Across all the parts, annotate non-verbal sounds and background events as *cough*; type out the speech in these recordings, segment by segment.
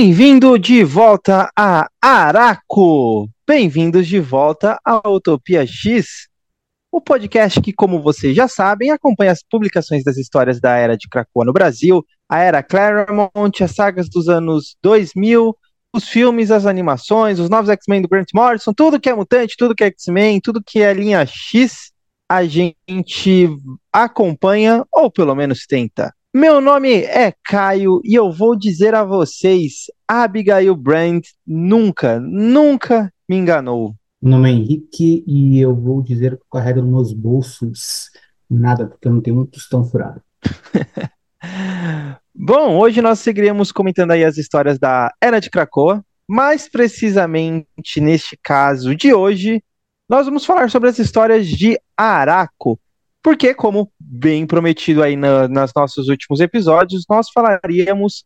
Bem-vindo de volta a Araco! Bem-vindos de volta à Utopia X, o podcast que, como vocês já sabem, acompanha as publicações das histórias da Era de Krakoa no Brasil, a Era Claremont, as sagas dos anos 2000, os filmes, as animações, os novos X-Men do Grant Morrison, tudo que é mutante, tudo que é X-Men, tudo que é linha X, a gente acompanha, ou pelo menos tenta. Meu nome é Caio e eu vou dizer a vocês: Abigail Brand nunca, nunca me enganou. Meu nome é Henrique e eu vou dizer que eu carrego nos meus bolsos nada, porque eu não tenho um tostão furado. *laughs* Bom, hoje nós seguiremos comentando aí as histórias da Era de Krakoa, mais precisamente neste caso de hoje, nós vamos falar sobre as histórias de Araco, porque, como bem prometido aí na, nas nossos últimos episódios, nós falaríamos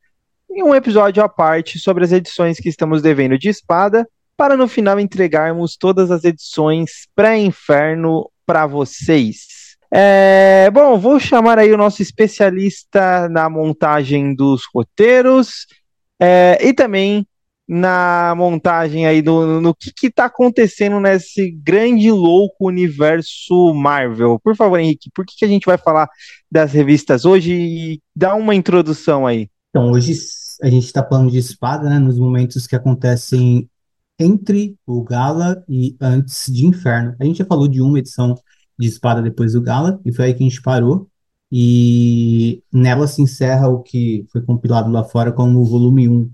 em um episódio à parte sobre as edições que estamos devendo de espada, para no final entregarmos todas as edições pré-inferno para vocês. É, bom, vou chamar aí o nosso especialista na montagem dos roteiros é, e também na montagem aí do no que está acontecendo nesse grande louco universo Marvel. Por favor, Henrique, por que, que a gente vai falar das revistas hoje e dá uma introdução aí? Então, hoje a gente está falando de espada, né, nos momentos que acontecem entre o Gala e antes de Inferno. A gente já falou de uma edição de espada depois do Gala, e foi aí que a gente parou. E nela se encerra o que foi compilado lá fora como o volume 1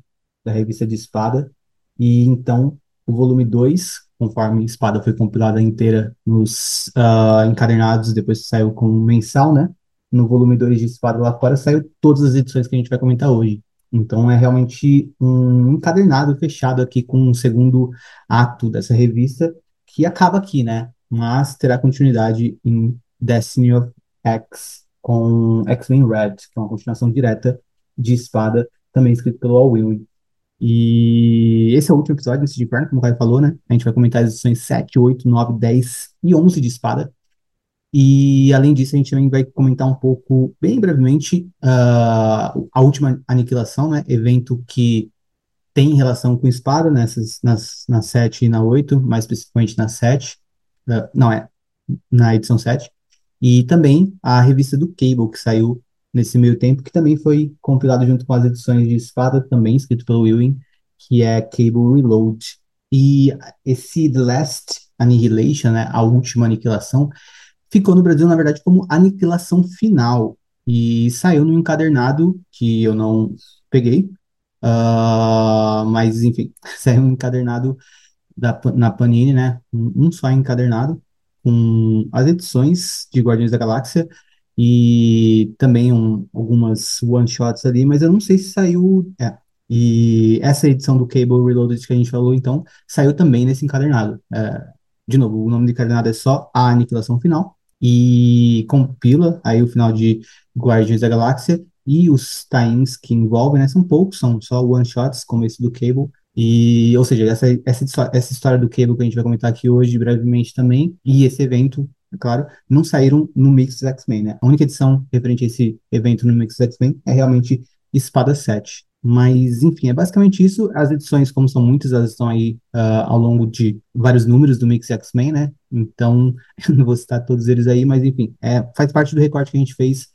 da revista de Espada. E então o volume 2, conforme Espada foi compilada inteira nos uh, encadernados, depois saiu como mensal, né? No volume 2 de Espada lá fora saiu todas as edições que a gente vai comentar hoje. Então é realmente um encadernado fechado aqui com um segundo ato dessa revista, que acaba aqui, né? Mas terá continuidade em Destiny of X, com X-Men Red, que é uma continuação direta de Espada, também escrito pelo Al Ewing. E esse é o último episódio desse de Inferno, como o Caio falou, né? A gente vai comentar as edições 7, 8, 9, 10 e 11 de Espada. E, além disso, a gente também vai comentar um pouco, bem brevemente, uh, a última aniquilação, né? Evento que tem relação com Espada nessas, nas, na 7 e na 8, mais especificamente na 7. Uh, ah, não, é na edição 7. E também a revista do Cable, que saiu nesse meio tempo, que também foi compilado junto com as edições de Espada, também escrito pelo Ewing, que é Cable Reload. E esse The Last Annihilation, né, a última aniquilação, ficou no Brasil, na verdade, como Aniquilação Final. E saiu no encadernado, que eu não peguei, uh, mas enfim, *laughs* saiu um encadernado da, na Panini, né, um, um só encadernado, com as edições de Guardiões da Galáxia, e também um, algumas one-shots ali, mas eu não sei se saiu. É. E essa edição do Cable Reloaded que a gente falou, então, saiu também nesse encadernado. É, de novo, o nome do encadernado é só A Aniquilação Final, e compila aí o final de Guardians da Galáxia e os times que envolvem, né, são poucos, são só one-shots, como esse do Cable, e, ou seja, essa, essa, essa história do Cable que a gente vai comentar aqui hoje brevemente também, e esse evento é claro, não saíram no Mix X-Men, né? A única edição referente a esse evento no Mix X-Men é realmente Espada 7. Mas, enfim, é basicamente isso. As edições, como são muitas, elas estão aí uh, ao longo de vários números do Mix X-Men, né? Então, *laughs* eu não vou citar todos eles aí, mas, enfim, é, faz parte do recorte que a gente fez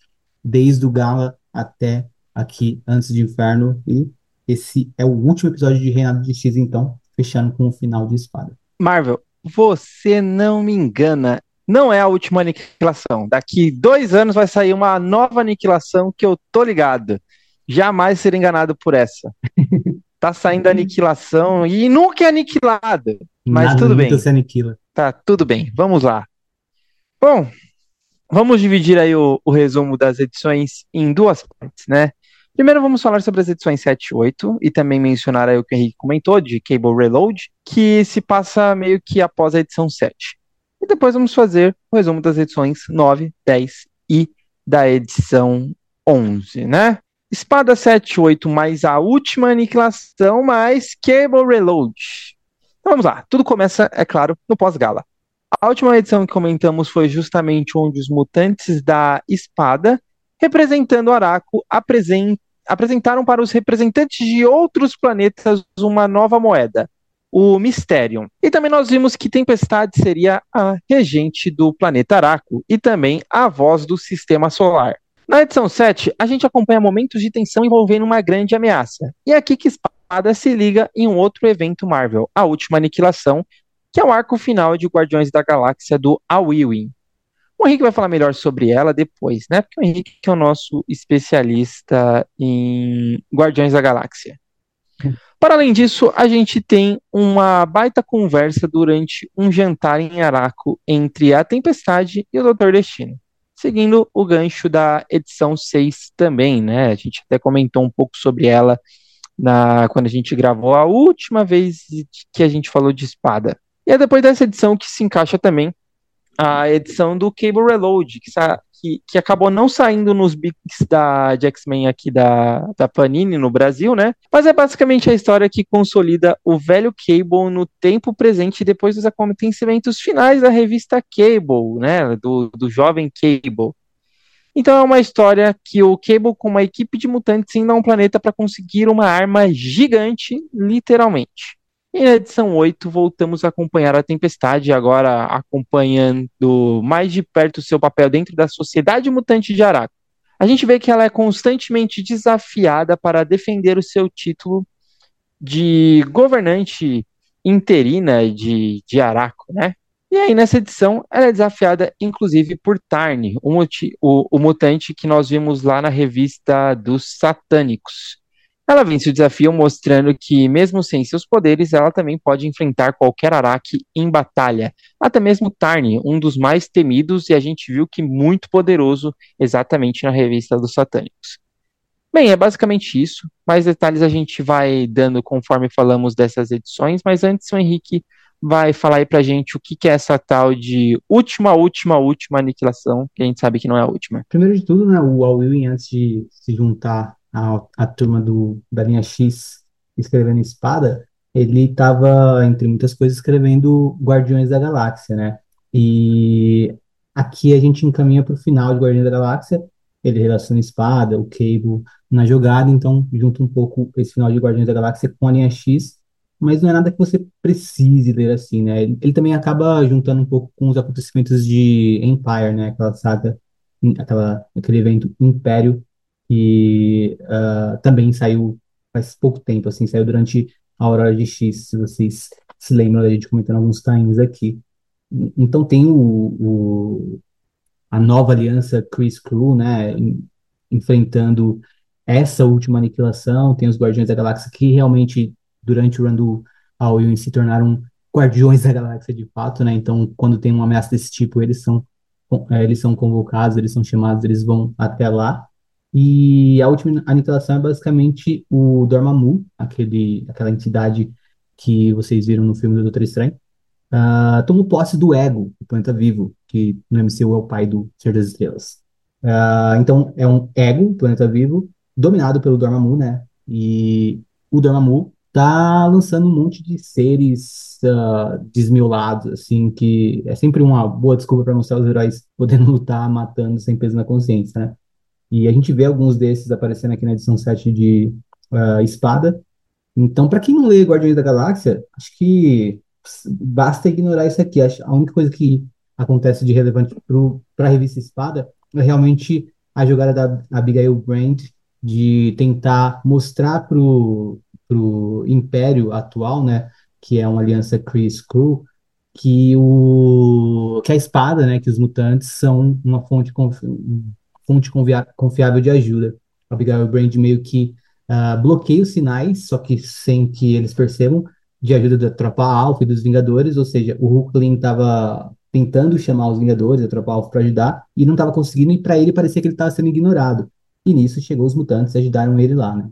desde o Gala até aqui, antes de Inferno. E esse é o último episódio de Reinado de X, então, fechando com o final de Espada. Marvel, você não me engana não é a última aniquilação. Daqui dois anos vai sair uma nova aniquilação que eu tô ligado. Jamais ser enganado por essa. *laughs* tá saindo a aniquilação e nunca é aniquilada. Mas Nada, tudo bem. Se aniquila. Tá, tudo bem. Vamos lá. Bom, vamos dividir aí o, o resumo das edições em duas partes, né? Primeiro vamos falar sobre as edições 7 e 8 e também mencionar aí o que o Henrique comentou de Cable Reload, que se passa meio que após a edição 7. E depois vamos fazer o resumo das edições 9, 10 e da edição 11, né? Espada 7, 8 mais a última aniquilação mais Cable Reload. Então vamos lá, tudo começa, é claro, no pós-gala. A última edição que comentamos foi justamente onde os mutantes da espada, representando Araco, apresentaram para os representantes de outros planetas uma nova moeda, o Mysterium. E também nós vimos que Tempestade seria a regente do planeta Araco e também a voz do sistema solar. Na edição 7, a gente acompanha momentos de tensão envolvendo uma grande ameaça. E é aqui que Espada se liga em um outro evento Marvel, a Última Aniquilação, que é o arco final de Guardiões da Galáxia do Awiwin. O Henrique vai falar melhor sobre ela depois, né? Porque o Henrique é o nosso especialista em Guardiões da Galáxia. Para além disso, a gente tem uma baita conversa durante um jantar em Araco entre a Tempestade e o Doutor Destino seguindo o gancho da edição 6 também, né? A gente até comentou um pouco sobre ela na quando a gente gravou a última vez que a gente falou de espada. E é depois dessa edição que se encaixa também a edição do Cable Reload, que, que, que acabou não saindo nos bics da X-Men aqui da, da Panini no Brasil, né? Mas é basicamente a história que consolida o velho Cable no tempo presente depois dos acontecimentos finais da revista Cable, né? Do, do jovem Cable. Então é uma história que o Cable com uma equipe de mutantes indo a um planeta para conseguir uma arma gigante, literalmente. E na edição 8, voltamos a acompanhar a Tempestade, agora acompanhando mais de perto o seu papel dentro da sociedade mutante de Araco. A gente vê que ela é constantemente desafiada para defender o seu título de governante interina de, de Araco, né? E aí, nessa edição, ela é desafiada, inclusive, por Tarn, o, o, o mutante que nós vimos lá na revista dos Satânicos. Ela vence o desafio mostrando que, mesmo sem seus poderes, ela também pode enfrentar qualquer Araki em batalha. Até mesmo Tarn, um dos mais temidos, e a gente viu que muito poderoso exatamente na revista dos Satânicos. Bem, é basicamente isso. Mais detalhes a gente vai dando conforme falamos dessas edições, mas antes o Henrique vai falar aí pra gente o que, que é essa tal de última, última, última aniquilação, que a gente sabe que não é a última. Primeiro de tudo, né, o Al Ewing, antes de se juntar a, a turma do, da linha X escrevendo Espada, ele estava, entre muitas coisas, escrevendo Guardiões da Galáxia, né? E aqui a gente encaminha para o final de Guardiões da Galáxia, ele relaciona Espada, o Cable na jogada, então junta um pouco esse final de Guardiões da Galáxia com a linha X, mas não é nada que você precise ler assim, né? Ele, ele também acaba juntando um pouco com os acontecimentos de Empire, né? Aquela saga, aquela, aquele evento Império que uh, também saiu faz pouco tempo, assim, saiu durante a Aurora de X, se vocês se lembram da gente comentando alguns times aqui. Então tem o, o, a nova aliança Chris Crew, né, em, enfrentando essa última aniquilação, tem os Guardiões da Galáxia que realmente, durante o run do Alwyn, se tornaram Guardiões da Galáxia de fato, né, então quando tem uma ameaça desse tipo, eles são, é, eles são convocados, eles são chamados, eles vão até lá, e a última aniquilação é basicamente o Dormammu, aquele, aquela entidade que vocês viram no filme do Doutor Estranho, uh, tomou posse do Ego, o planeta vivo, que no MCU é o pai do Ser das Estrelas. Uh, então, é um Ego, planeta vivo, dominado pelo Dormammu, né? E o Dormammu tá lançando um monte de seres uh, desmiolados, assim, que é sempre uma boa desculpa para mostrar os heróis podendo *laughs* lutar matando sem peso na consciência, né? E a gente vê alguns desses aparecendo aqui na edição 7 de uh, Espada. Então, para quem não lê Guardiões da Galáxia, acho que basta ignorar isso aqui. A única coisa que acontece de relevante para a revista Espada é realmente a jogada da Abigail Brand de tentar mostrar para o Império atual, né, que é uma aliança Chris Crew, que o que a espada, né, que os mutantes são uma fonte fonte confiável de ajuda. Abigail Brand meio que uh, bloqueia os sinais, só que sem que eles percebam, de ajuda da Tropa Alpha e dos Vingadores, ou seja, o Hulkling estava tentando chamar os Vingadores, a Tropa Alpha, para ajudar, e não estava conseguindo, e para ele parecia que ele estava sendo ignorado. E nisso chegou os mutantes e ajudaram ele lá, né?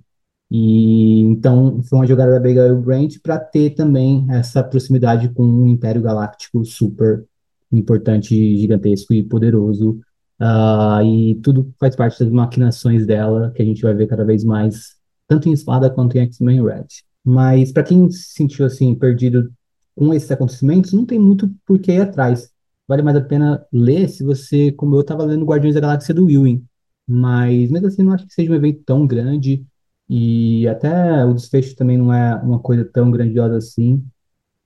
E então foi uma jogada da Abigail Brand para ter também essa proximidade com um Império Galáctico super importante, gigantesco e poderoso Uh, e tudo faz parte das maquinações dela, que a gente vai ver cada vez mais, tanto em Espada quanto em X-Men Red. Mas para quem se sentiu assim, perdido com esses acontecimentos, não tem muito por que ir atrás. Vale mais a pena ler se você, como eu, estava lendo Guardiões da Galáxia do Ewing. mas mesmo assim não acho que seja um evento tão grande e até o desfecho também não é uma coisa tão grandiosa assim.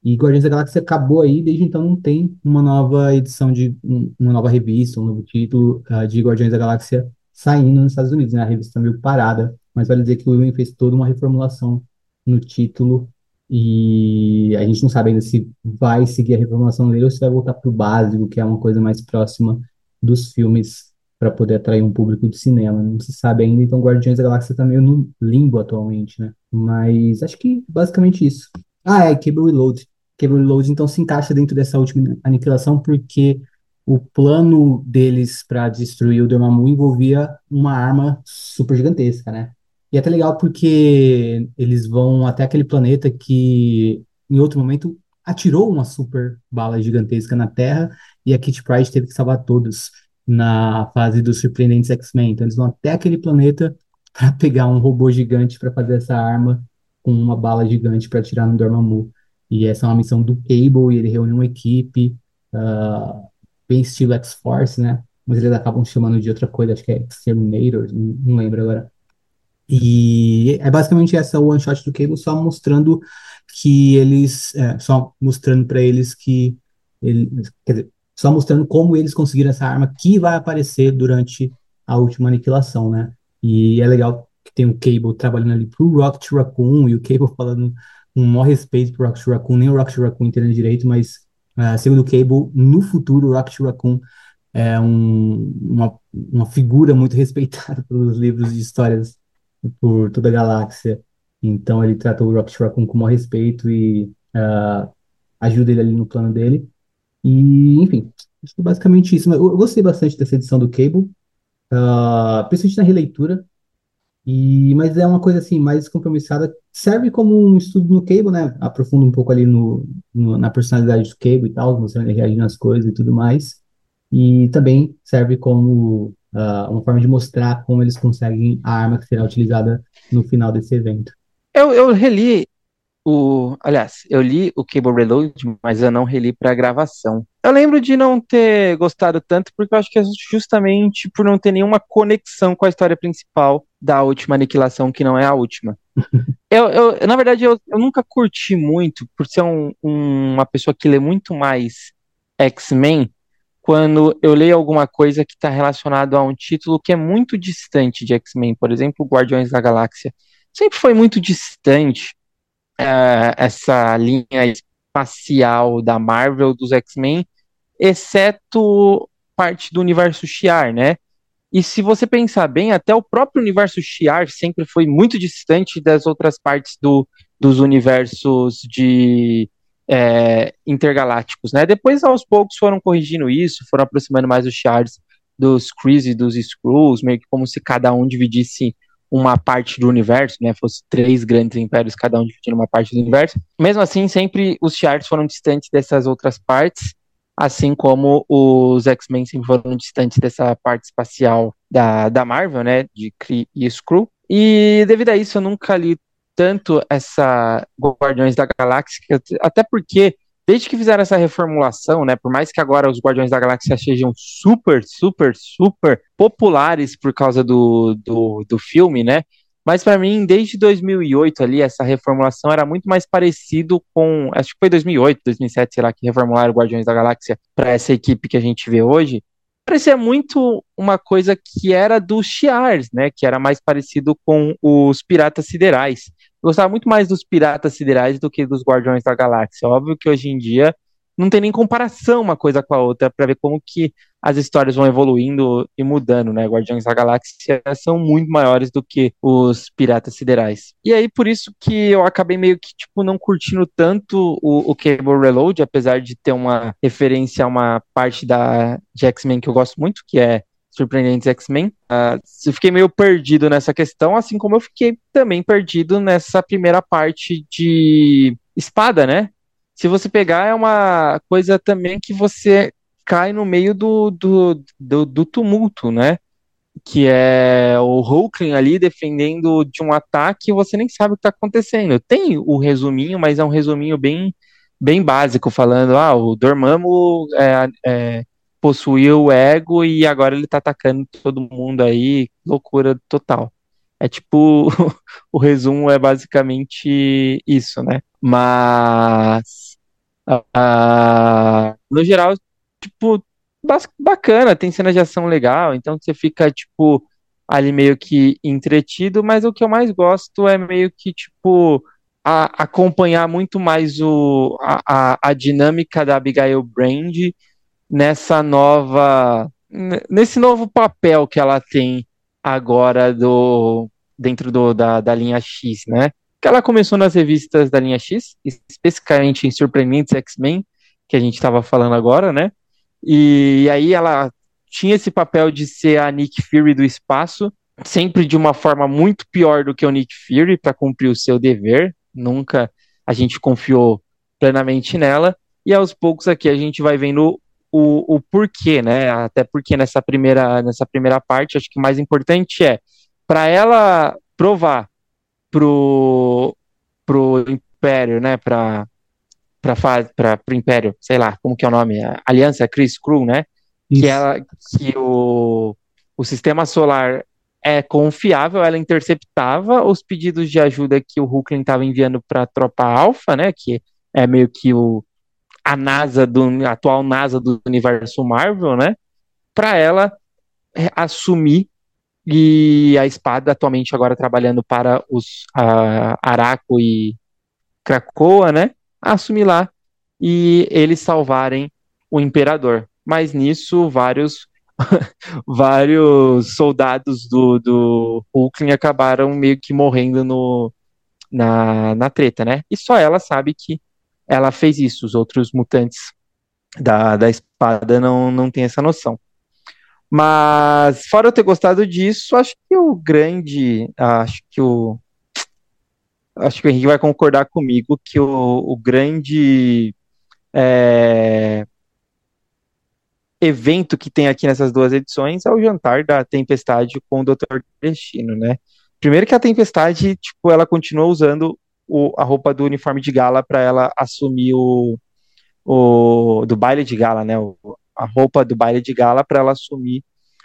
E Guardiões da Galáxia acabou aí, desde então não tem uma nova edição de um- uma nova revista, um novo título ah, de Guardiões da Galáxia saindo nos Estados Unidos, né? A revista tá meio parada, mas vale dizer que o Will fez toda uma reformulação no título e a gente não sabe ainda se vai seguir a reformulação dele ou se vai voltar para o básico, que é uma coisa mais próxima dos filmes para poder atrair um público de cinema. Não se sabe ainda, então Guardiões da Galáxia está meio no limbo atualmente, né? Mas acho que basicamente isso. Ah, é Cable Reload. Cable Reload então se encaixa dentro dessa última aniquilação porque o plano deles para destruir o Dormammu envolvia uma arma super gigantesca, né? E é até legal porque eles vão até aquele planeta que, em outro momento, atirou uma super bala gigantesca na Terra e a Kitty Pryde teve que salvar todos na fase dos Surpreendentes X-Men. Então eles vão até aquele planeta para *laughs* pegar um robô gigante para fazer essa arma com uma bala gigante para atirar no Dormammu. E essa é uma missão do Cable e ele reúne uma equipe ah, bem estilo X-Force, né? Mas eles acabam chamando de outra coisa, acho que é Exterminator, não, não lembro agora. E é basicamente essa one shot do Cable só mostrando que eles, é, só mostrando para eles que ele, quer dizer, só mostrando como eles conseguiram essa arma que vai aparecer durante a última aniquilação, né? E é legal que tem o Cable trabalhando ali pro Rocket Raccoon e o Cable falando um maior respeito pro Rocket Raccoon, nem o Rocket Raccoon entendendo direito, mas uh, segundo o Cable, no futuro o Rocket Raccoon é um, uma, uma figura muito *laughs* respeitada pelos livros de histórias por toda a galáxia. Então ele trata o Rocket Raccoon com maior respeito e uh, ajuda ele ali no plano dele. E, enfim, que basicamente isso. Eu, eu gostei bastante dessa edição do Cable, uh, principalmente na releitura. E, mas é uma coisa assim, mais compromissada. Serve como um estudo no Cable, né? Aprofunda um pouco ali no, no- na personalidade do Cable e tal, mostrando ele reagindo às coisas e tudo mais. E também serve como ah, uma forma de mostrar como eles conseguem a arma que será utilizada no final desse evento. Eu, eu reli o. Aliás, eu li o Cable Reload, mas eu não reli pra gravação. Eu lembro de não ter gostado tanto, porque eu acho que é justamente por não ter nenhuma conexão com a história principal da última aniquilação, que não é a última. *laughs* Eu, eu, na verdade, eu, eu nunca curti muito, por ser um- um- uma pessoa que lê muito mais X-Men, quando eu leio alguma coisa que está relacionado a um título que é muito distante de X-Men, por exemplo, Guardiões da Galáxia. Sempre foi muito distante eh, essa linha espacial da Marvel, dos X-Men, exceto parte do universo Shi'ar, né? E se você pensar bem, até o próprio universo Shi'ar sempre foi muito distante das outras partes do, dos universos de é, intergalácticos, né? Depois, aos poucos, foram corrigindo isso, foram aproximando mais os Shi'ars dos Kree e dos Skrulls, meio que como se cada um dividisse uma parte do universo, né? Fosse três grandes impérios, cada um dividindo uma parte do universo. Mesmo assim, sempre os Shi'ars foram distantes dessas outras partes, assim como os X-Men sempre foram distantes dessa parte espacial da, da Marvel, né? De Kree e Skrull. E devido a isso, eu nunca li tanto essa Guardiões da Galáxia, até porque desde que fizeram essa reformulação, né, por mais que agora os Guardiões da Galáxia sejam super, super, super populares por causa do, do, do filme, né, mas para mim, desde 2008 ali, essa reformulação era muito mais parecido com, acho que foi 2008, 2007, sei lá, que reformularam o Guardiões da Galáxia para essa equipe que a gente vê hoje. Parecia muito uma coisa que era dos Shi'ars, né, que era mais parecido com os Piratas Siderais. Eu gostava muito mais dos Piratas Siderais do que dos Guardiões da Galáxia. Óbvio que hoje em dia não tem nem comparação uma coisa com a outra para ver como que as histórias vão evoluindo e mudando, né? Guardiões da Galáxia são muito maiores do que os Piratas Siderais. E aí, por isso que eu acabei meio que, tipo, não curtindo tanto o, o Cable Reload, apesar de ter uma referência a uma parte da de X-Men que eu gosto muito, que é Surpreendentes X-Men. Uh, eu fiquei meio perdido nessa questão, assim como eu fiquei também perdido nessa primeira parte de espada, né? Se você pegar, é uma coisa também que você cai no meio do, do, do, do tumulto, né? Que é o Hulkling ali defendendo de um ataque e você nem sabe o que está acontecendo. Tem o resuminho, mas é um resuminho bem, bem básico, falando, ah, o Dormammu é, é, possuiu o ego e agora ele tá atacando todo mundo aí, loucura total. É tipo, *laughs* o resumo é basicamente isso, né? Mas, uh, no geral, tipo, bacana, tem cena de ação legal, então você fica, tipo, ali meio que entretido, mas o que eu mais gosto é meio que, tipo, a, acompanhar muito mais o, a, a, a dinâmica da Abigail Brand nessa nova, nesse novo papel que ela tem agora do dentro do, da, da linha X, né? Que ela começou nas revistas da linha X, especificamente em Surpreendentes X-Men, que a gente estava falando agora, né? E, e aí ela tinha esse papel de ser a Nick Fury do espaço, sempre de uma forma muito pior do que o Nick Fury para cumprir o seu dever. Nunca a gente confiou plenamente nela. E aos poucos aqui a gente vai vendo o, o porquê, né? Até porque nessa primeira, nessa primeira parte, acho que o mais importante é para ela provar pro, pro Império, né? Para para o Império, sei lá, como que é o nome? A Aliança Chris Crew, né? Isso. Que ela que o, o sistema solar é confiável, ela interceptava os pedidos de ajuda que o Hulkling estava enviando para a tropa Alpha, né? Que é meio que o a NASA do a atual NASA do universo Marvel, né? Para ela é, assumir e a espada atualmente agora trabalhando para os uh, Araco e Krakoa, né? Assumir lá e eles salvarem o imperador. Mas nisso vários *laughs* vários soldados do, do Hulkling acabaram meio que morrendo no, na, na treta, né? E só ela sabe que ela fez isso. Os outros mutantes da, da espada não, não têm essa noção. Mas, fora eu ter gostado disso, acho que o grande. Acho que o. Acho que o Henrique vai concordar comigo que o, o grande é, evento que tem aqui nessas duas edições é o jantar da Tempestade com o Doutor Destino, né? Primeiro que a Tempestade, tipo, ela continua usando o, a roupa do uniforme de gala para ela assumir o, o do baile de gala, né? O, a roupa do baile de gala para ela assumir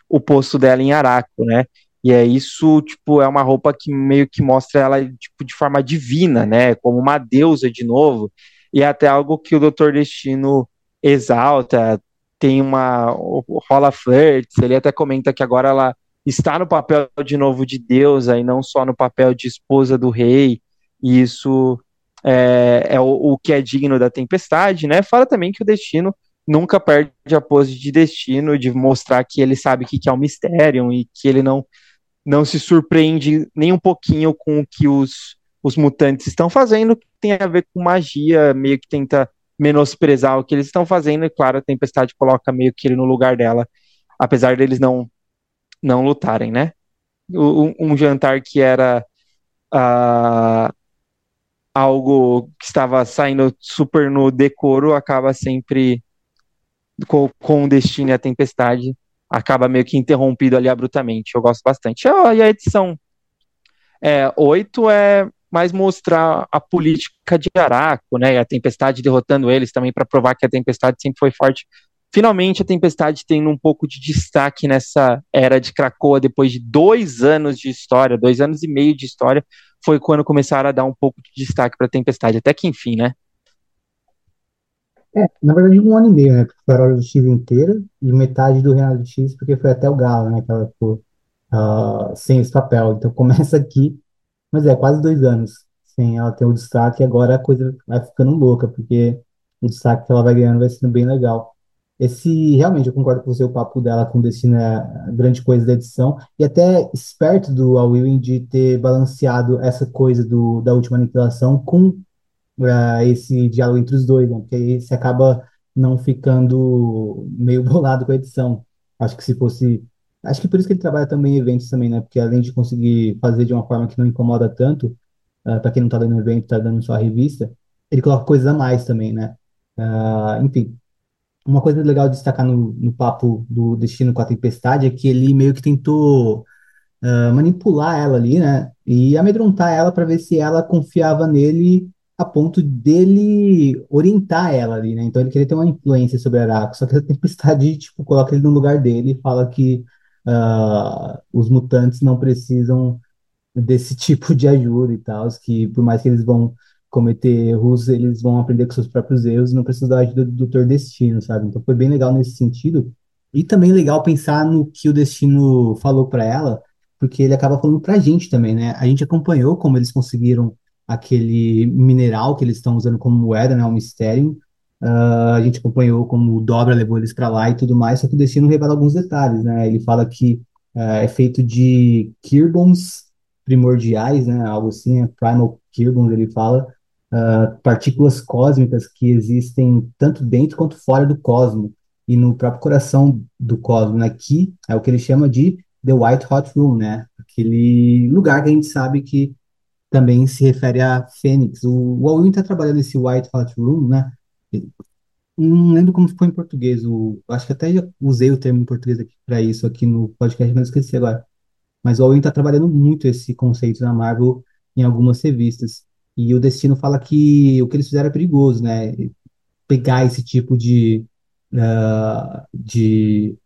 o posto dela em Araco, né? E é isso, tipo, é uma roupa que meio que mostra ela tipo de forma divina, né? Como uma deusa de novo. E é até algo que o Doutor Destino exalta, tem uma rola flirts, ele até comenta que agora ela está no papel de novo de deusa e não só no papel de esposa do rei. E isso é, é o, o, que é digno da tempestade, né? Fala também que o destino nunca perde a pose de destino, de mostrar que ele sabe o que, que é o mistério e que ele não, não se surpreende nem um pouquinho com o que os, os mutantes estão fazendo, que tem a ver com magia, meio que tenta menosprezar o que eles estão fazendo, e claro, a tempestade coloca meio que ele no lugar dela, apesar deles não, não lutarem, né? Um, um jantar que era. Uh, algo que estava saindo super no decoro acaba sempre com, com o destino e a tempestade acaba meio que interrompido ali abruptamente. Eu gosto bastante. E a edição é, 8 é mais mostrar a política de Araco, né? A tempestade derrotando eles também para provar que a tempestade sempre foi forte. Finalmente a tempestade tem um pouco de destaque nessa era de Krakoa depois de dois anos de história, dois anos e meio de história foi quando começaram a dar um pouco de destaque para a Tempestade, até que enfim, né? É, na verdade, um ano e meio, né? Porque foi a Hora do X inteira e metade do Renato X, porque foi até o Galo, né? Que ela ficou uh, sem esse papel. Então *laughs* começa aqui, mas é quase dois anos sem ela ter o destaque, e agora a coisa vai ficando louca, porque o destaque que ela vai ganhando vai sendo bem legal. Esse, realmente, eu concordo com você, o papo dela com o Destino é a grande coisa da edição, e até esperto do Al de ter balanceado essa coisa do, da última aniquilação com uh, esse diálogo entre os dois, né? Porque aí você acaba não ficando meio *laughs* bolado com a edição. Acho que se fosse. Acho que por isso que ele trabalha também em eventos também, né? Porque além de conseguir fazer de uma forma que não incomoda tanto, uh, para quem não tá dando evento, tá dando só a revista, ele coloca coisas a mais também, né? Uh, enfim, uma coisa legal de destacar no, no papo do Destino com a Tempestade é que ele meio que tentou uh, manipular ela ali, né? E amedrontar ela para ver se ela confiava nele a ponto dele orientar ela ali, né? Então ele queria ter uma influência sobre Araco, só que a tempestade, tipo, coloca ele no lugar dele e fala que uh, os mutantes não precisam desse *laughs* tipo de ajuda e tal, que por mais que eles vão cometer erros, eles vão aprender com seus próprios erros e não precisam da ajuda do Doutor Destino, sabe? Então foi bem legal nesse sentido. E também legal pensar no que o Destino falou para ela, porque ele acaba falando pra gente também, né? A gente acompanhou como eles conseguiram aquele mineral que eles estão usando como moeda, né? Um mistério. Uh, a gente acompanhou como o Dobra levou eles para lá e tudo mais, só que o Destino revela alguns detalhes, né? Ele fala que uh, é feito de Kirbons primordiais, né? Algo assim, é Primal Kirbons, ele fala, uh, partículas cósmicas que existem tanto dentro quanto fora do cosmos e no próprio coração do cosmos, aqui né? é o que ele chama de The White Hot Room, né? Aquele lugar que a gente sabe que também se refere a Fênix. O, o Alwyn está trabalhando nesse White Hot Room, né? Não lembro como ficou em português. O, acho que até já usei o termo em português para isso aqui no podcast, mas esqueci agora. Mas o Alwyn está trabalhando muito esse conceito na Marvel em algumas revistas. E o Destino fala que o que eles fizeram é perigoso, né? Pegar esse tipo de, uh, de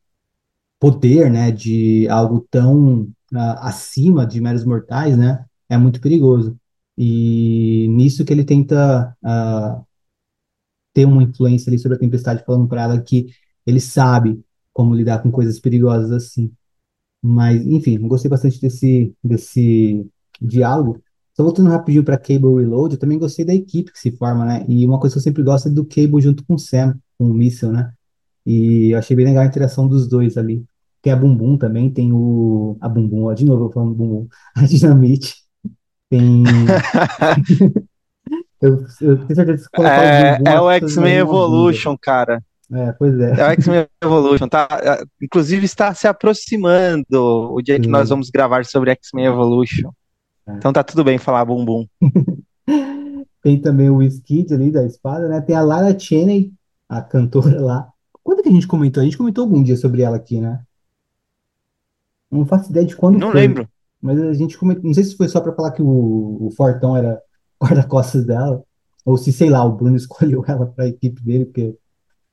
poder, né? De algo tão uh, acima de meros mortais, né? É muito perigoso. E nisso que ele tenta uh, ter uma influência ali sobre a tempestade, falando para ela que ele sabe como lidar com coisas perigosas assim. Mas, enfim, gostei bastante desse, desse diálogo. Só voltando rapidinho para Cable Reload, eu também gostei da equipe que se forma, né? E uma coisa que eu sempre gosto é do Cable junto com o Sam, com o Missile, né? E eu achei bem legal a interação dos dois ali. Tem a Bumbum também, tem o. A Bumbum, ó, de novo eu falando Bumbum. *laughs* A Dinamite. Tem. *laughs* eu, eu tenho certeza que é, Bumbum, é o X-Men Evolution, cara. É, pois é. É o X-Men Evolution, tá? É, inclusive está se aproximando o dia que nós vamos gravar sobre X-Men Evolution. Então tá tudo bem falar bumbum. *laughs* Tem também o Skid ali da espada, né? Tem a Lara Cheney, a cantora lá. Quando que a gente comentou? A gente comentou algum dia sobre ela aqui, né? Não faço ideia de quando Não foi, lembro. Mas a gente comentou. Não sei se foi só pra falar que o, o Fortão era *laughs* guarda-costas dela. Ou se, sei lá, o Bruno *laughs* escolheu ela pra equipe dele, porque é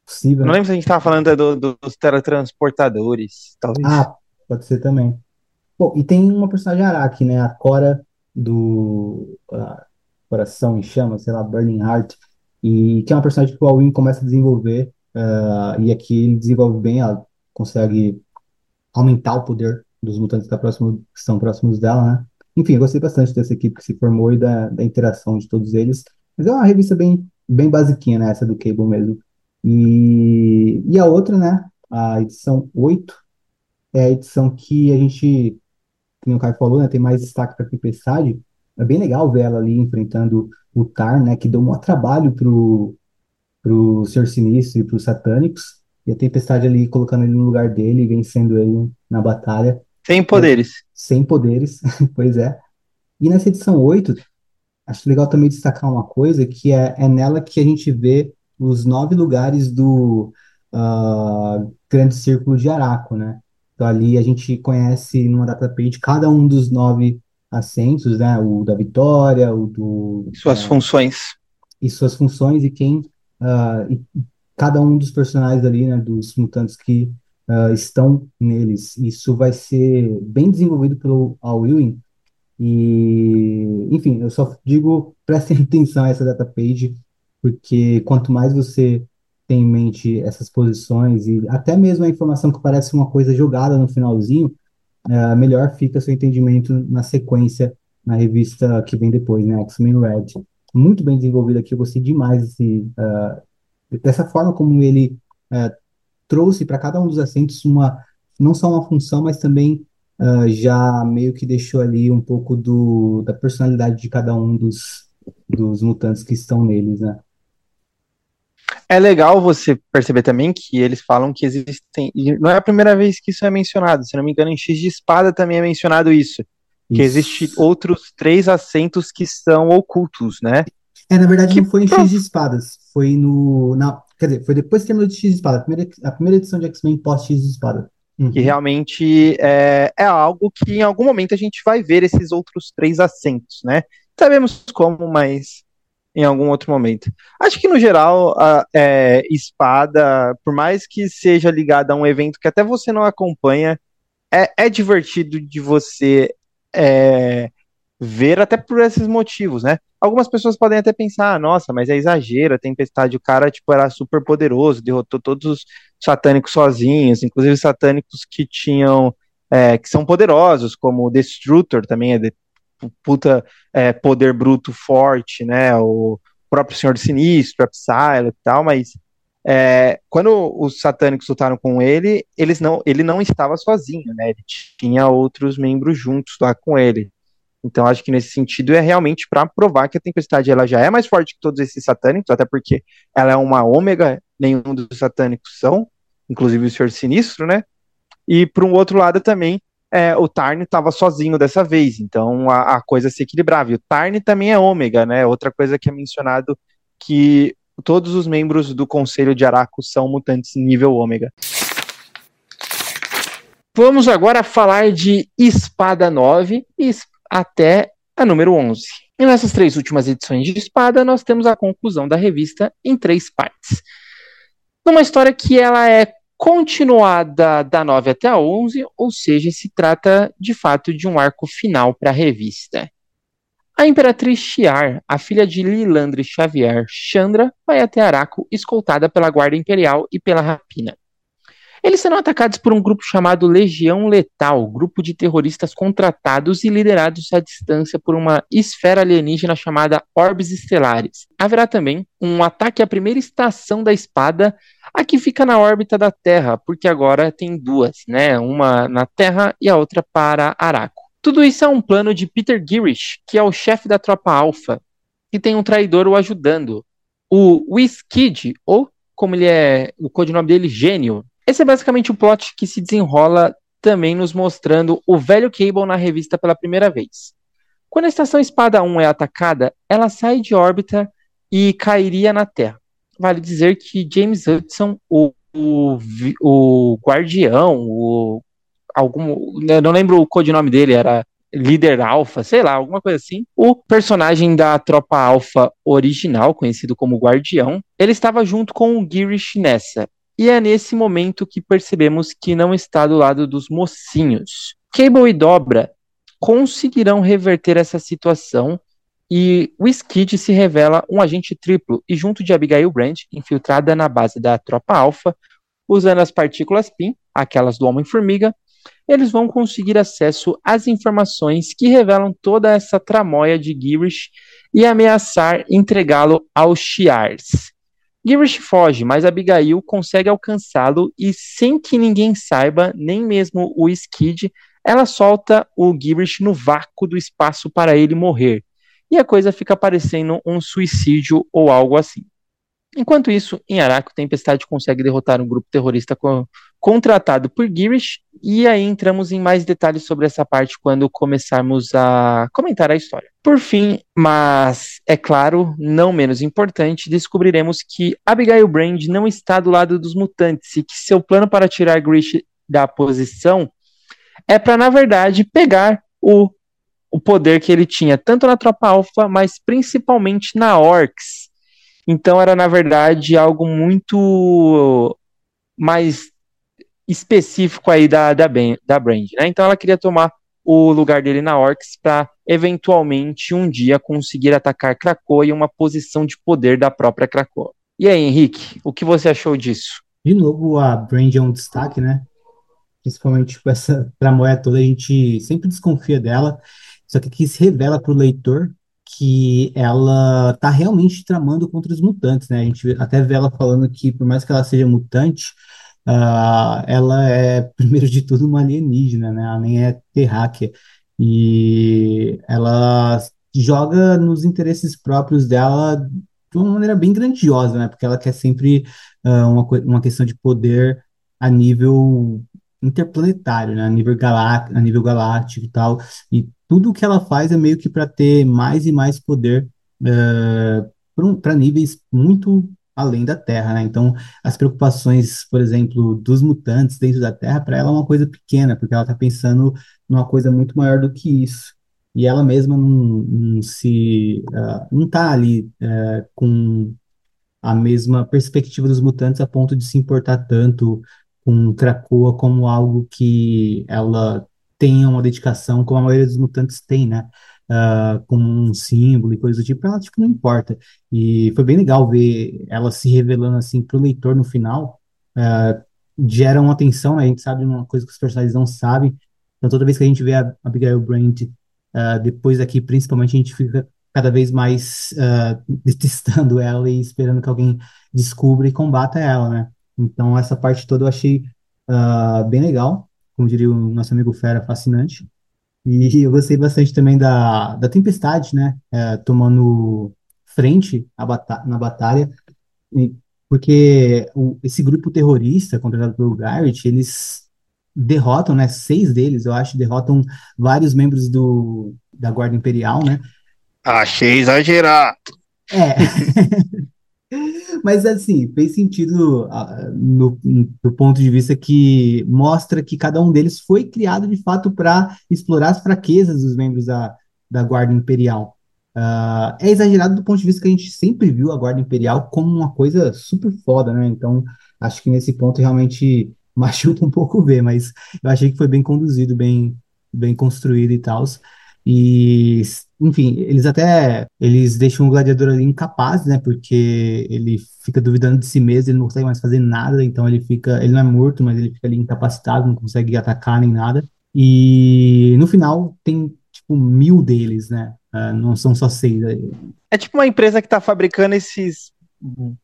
possível. Não né? lembro se a gente tava falando do, do, dos teletransportadores, talvez. Ah, pode ser também. Bom, e tem uma personagem Araki, né? A Cora do uh, Coração em Chamas, sei lá, Burning Heart, e que é uma personagem que o Alwyn começa a desenvolver, uh, e aqui ele desenvolve bem, ela consegue aumentar o poder dos mutantes que, tá próximo, que estão próximos dela, né? Enfim, eu gostei bastante dessa equipe que se formou e da, da interação de todos eles. Mas é uma revista bem, bem basiquinha, né? Essa do Cable mesmo. E, e a outra, né? A edição 8 é a edição que a gente como o Caio falou, né, tem mais destaque para a Tempestade. É bem legal ver ela ali enfrentando o Tar, né, que deu um trabalho pro, pro Senhor Sinistro e pro Satânicos. E a Tempestade ali colocando ele no lugar dele, vencendo ele na batalha. Sem poderes. É, sem poderes, *laughs* pois é. E nessa edição 8, acho legal também destacar uma coisa, que é, é nela que a gente vê os nove lugares do uh, Grande Círculo de Araco, né? Então ali a gente conhece numa data page cada um dos nove assentos, né? O da Vitória, o do. Suas é, funções. E suas funções e quem. Uh, e cada um dos personagens ali, né? Dos mutantes que uh, estão neles. Isso vai ser bem desenvolvido pelo Al Ewing. E, enfim, eu só digo, *laughs* prestem atenção a essa data page, porque quanto mais você tem em mente essas posições e até mesmo a informação que parece uma coisa jogada no finalzinho, é, melhor fica seu entendimento na sequência, na revista que vem depois, né, X-Men Red. Muito bem desenvolvido aqui, eu gostei demais desse, uh, dessa forma como ele uh, trouxe para cada um dos assentos uma, não só uma função, mas também uh, já meio que deixou ali um pouco do, da personalidade de cada um dos, dos mutantes que estão neles, né. É legal você perceber também que eles falam que existem. Não é a primeira vez que isso é mencionado, se não me engano, em X de Espada também é mencionado isso. Que existem outros três assentos que são ocultos, né? É, na verdade, que não foi em X de Espadas. Foi no. Na, quer dizer, foi depois que terminou de X de Espada. A primeira, a primeira edição de X-Men pós-X de Espada. Uhum. Que realmente é, é algo que em algum momento a gente vai ver esses outros três assentos, né? Sabemos como, mas em algum outro momento. Acho que no geral, a é, espada, por mais que seja ligada a um evento que até você não acompanha, é, é divertido de você é, ver até por esses motivos, né? Algumas pessoas podem até pensar, ah, nossa, mas é exagero, a tempestade, o cara, tipo, era super poderoso, derrotou todos os satânicos sozinhos, inclusive satânicos que tinham, é, que são poderosos, como o Destructor também é de puta é, poder bruto forte, né? O próprio Senhor Sinistro, a Psylocke e tal, mas é, quando os satânicos lutaram com ele, eles não, ele não estava sozinho, né? Ele tinha outros membros juntos lá com ele. Então acho que nesse sentido é realmente para provar que a tempestade ela já é mais forte que todos esses satânicos, até porque ela é uma ômega, nenhum dos satânicos são, inclusive o Senhor Sinistro, né? E por um outro lado também é, o Tarn estava sozinho dessa vez, então a, a, coisa se equilibrava. E o Tarn também é ômega, né? Outra coisa que é mencionado que todos os membros do Conselho de Araco são mutantes nível ômega. Vamos agora falar de Espada 9 até a número 11. E nessas três últimas edições de Espada, nós temos a conclusão da revista em três partes. Numa história que ela é continuada da 9 até a 11, ou seja, se trata de fato de um arco final para a revista. A Imperatriz Shiar, a filha de Lilandre Xavier Chandra, vai até Araco escoltada pela Guarda Imperial e pela Rapina. Eles serão atacados por um grupo chamado Legião Letal, grupo de terroristas contratados e liderados à distância por uma esfera alienígena chamada Orbes Estelares. Haverá também um ataque à primeira estação da espada, a que fica na órbita da Terra, porque agora tem duas, né? Uma na Terra e a outra para Araco. Tudo isso é um plano de Peter Girish, que é o chefe da tropa Alpha, e tem um traidor o ajudando, o Whiskid, ou como ele é, o codinome dele, Gênio, esse é basicamente o plot que se desenrola também nos mostrando o velho Cable na revista pela primeira vez. Quando a estação Espada 1 é atacada, ela sai de órbita e cairia na Terra. Vale dizer que James Hudson, o, o, o guardião, o, algum, não lembro o codinome dele, era líder alfa, sei lá, alguma coisa assim. O personagem da tropa alfa original, conhecido como Guardião, ele estava junto com o Girish nessa. E é nesse momento que percebemos que não está do lado dos mocinhos. Cable e Dobra conseguirão reverter essa situação e o Skid se revela um agente triplo e junto de Abigail Brand, infiltrada na base da tropa alfa, usando as partículas PIN, aquelas do Homem-Formiga, eles vão conseguir acesso às informações que revelam toda essa tramóia de Girish e ameaçar entregá-lo aos Shiars. Girish foge, mas Abigail consegue alcançá-lo e, sem que ninguém saiba, nem mesmo o Skid, ela solta o Girish no vácuo do espaço para ele morrer. E a coisa fica parecendo um suicídio ou algo assim. Enquanto isso, em Araco, Tempestade consegue derrotar um grupo terrorista co contratado por Girish, e aí entramos em mais detalhes sobre essa parte quando começarmos a comentar a história. Por fim, mas é claro, não menos importante, descobriremos que Abigail Brand não está do lado dos mutantes e que seu plano para tirar Girish da posição é para, na verdade, pegar o, o poder que ele tinha tanto na Tropa Alpha, mas principalmente na Orcs então era, na verdade, algo muito mais específico aí da, da, ben, da Brand. Né? Então ela queria tomar o lugar dele na Orcs para eventualmente um dia conseguir atacar Krakoa em uma posição de poder da própria Krakoa. E aí, Henrique, o que você achou disso? De novo, a Brand é um destaque, né? Principalmente com essa tramóia toda, a gente sempre desconfia dela, só que aqui se revela para o leitor que ela tá realmente tramando contra os mutantes, né? A gente até vê ela falando que, por mais que ela seja mutante, uh, ela é, primeiro de tudo, uma alienígena, né? Ela nem é terráquea. E ela joga nos interesses próprios dela de uma maneira bem grandiosa, né? Porque ela quer sempre uh, uma, uma questão de poder a nível interplanetário, né? A nível, a nível galáctico e tal. E tudo que ela faz é meio que para ter mais e mais poder uh, eh, para níveis muito além da Terra, né? Então, as preocupações, por exemplo, dos mutantes dentro da Terra, para ela é uma coisa pequena, porque ela está pensando numa coisa muito maior do que isso. e ela mesma não, não se uh, não tá ali uh, com a mesma perspectiva dos mutantes a ponto de se importar tanto com Krakoa como algo que ela tenha uma dedicação, como a maioria dos mutantes tem, né? Uh, um símbolo e coisa do tipo, ela tipo, não importa. E foi bem legal ver ela se revelando assim pro leitor no final. Uh, gera uma atenção, né? A gente sabe uma coisa que os personagens não sabem. Então toda vez que a gente vê a Abigail Brandt uh, depois aqui, principalmente, a gente fica cada vez mais uh, *laughs* detestando ela e esperando que alguém descubra e combata ela, né? Então, essa parte toda eu achei bem legal, como diria o nosso amigo Fera, fascinante. E eu gostei bastante também da, da Tempestade, né? Uh, tomando frente bata na batalha, porque o, esse grupo terrorista, contratado pelo Garrett, eles derrotam, né? Seis deles, eu acho, derrotam vários membros do, da Guarda Imperial, né? Achei exagerado. É. *laughs* Mas assim, fez sentido uh, no, do ponto de vista que mostra que cada um deles foi criado de fato para explorar as fraquezas dos membros da, da Guarda Imperial. Uh, é exagerado do ponto de vista que a gente sempre viu a Guarda Imperial como uma coisa super foda, né? Então, acho que nesse ponto realmente *laughs* machuca um pouco ver, mas eu achei que foi bem conduzido, bem, bem construído e tal. E, enfim, eles até eles deixam o gladiador ali incapaz, né? Porque ele fica duvidando de si mesmo, ele não consegue mais fazer nada, então ele fica, ele não é morto, mas ele fica ali incapacitado, não consegue atacar nem nada. E no final tem tipo mil deles, né? Uh, não são só seis. É tipo uma empresa que está fabricando esses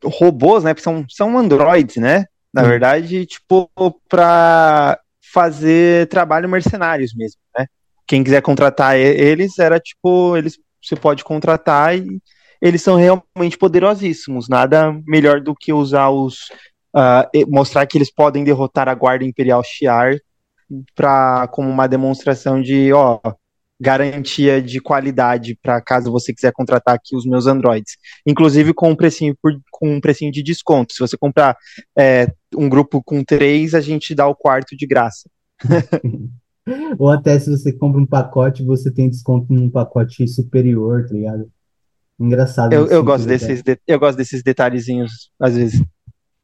robôs, né? São, são androids, né? Na Sim. verdade, tipo, para fazer trabalho mercenários mesmo, né? Quem quiser contratar eles, era tipo, eles você pode contratar e eles são realmente poderosíssimos. Nada melhor do que usar os. Uh, mostrar que eles podem derrotar a Guarda Imperial Shiar pra, como uma demonstração de, ó, garantia de qualidade para caso você quiser contratar aqui os meus androids. Inclusive com um precinho, por, com um precinho de desconto. Se você comprar é, um grupo com três, a gente dá o quarto de graça. *laughs* *laughs* Ou até se você compra um pacote, você tem desconto num pacote superior, tá ligado? Engraçado. Eu, eu gosto desses, de, eu gosto desses detalhezinhos, às vezes.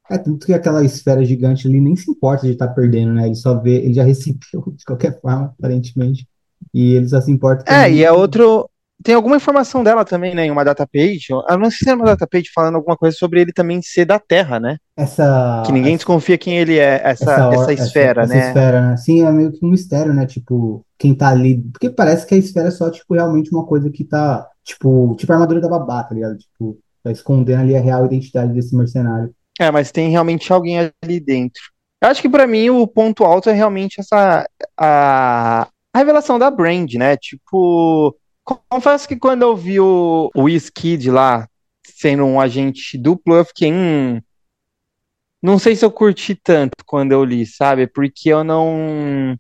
É, tanto que aquela esfera gigante ali nem se importa de estar tá perdendo, né? Ele só vê, ele já *laughs* recebeu de qualquer forma, aparentemente. E ele só se importa. É, e é outro, tem alguma informação dela também, né, em uma data page. Eu não sei se é uma data page falando alguma coisa sobre ele também ser da Terra, né? Essa. Que ninguém essa, desconfia quem ele é, essa, essa, essa esfera, essa, né? Essa esfera, né? Sim, é meio que um mistério, né? Tipo, quem tá ali. Porque parece que a esfera é só, tipo, realmente uma coisa que tá. Tipo, tipo a armadura da babá, tá ligado? Tipo, tá escondendo ali a real identidade desse mercenário. É, mas tem realmente alguém ali dentro. Eu acho que para mim o ponto alto é realmente essa. A, a revelação da Brand, né? Tipo Confesso que quando eu vi o, o Skid lá sendo um agente duplo, eu fiquei. Hum, não sei se eu curti tanto quando eu li, sabe? Porque eu não.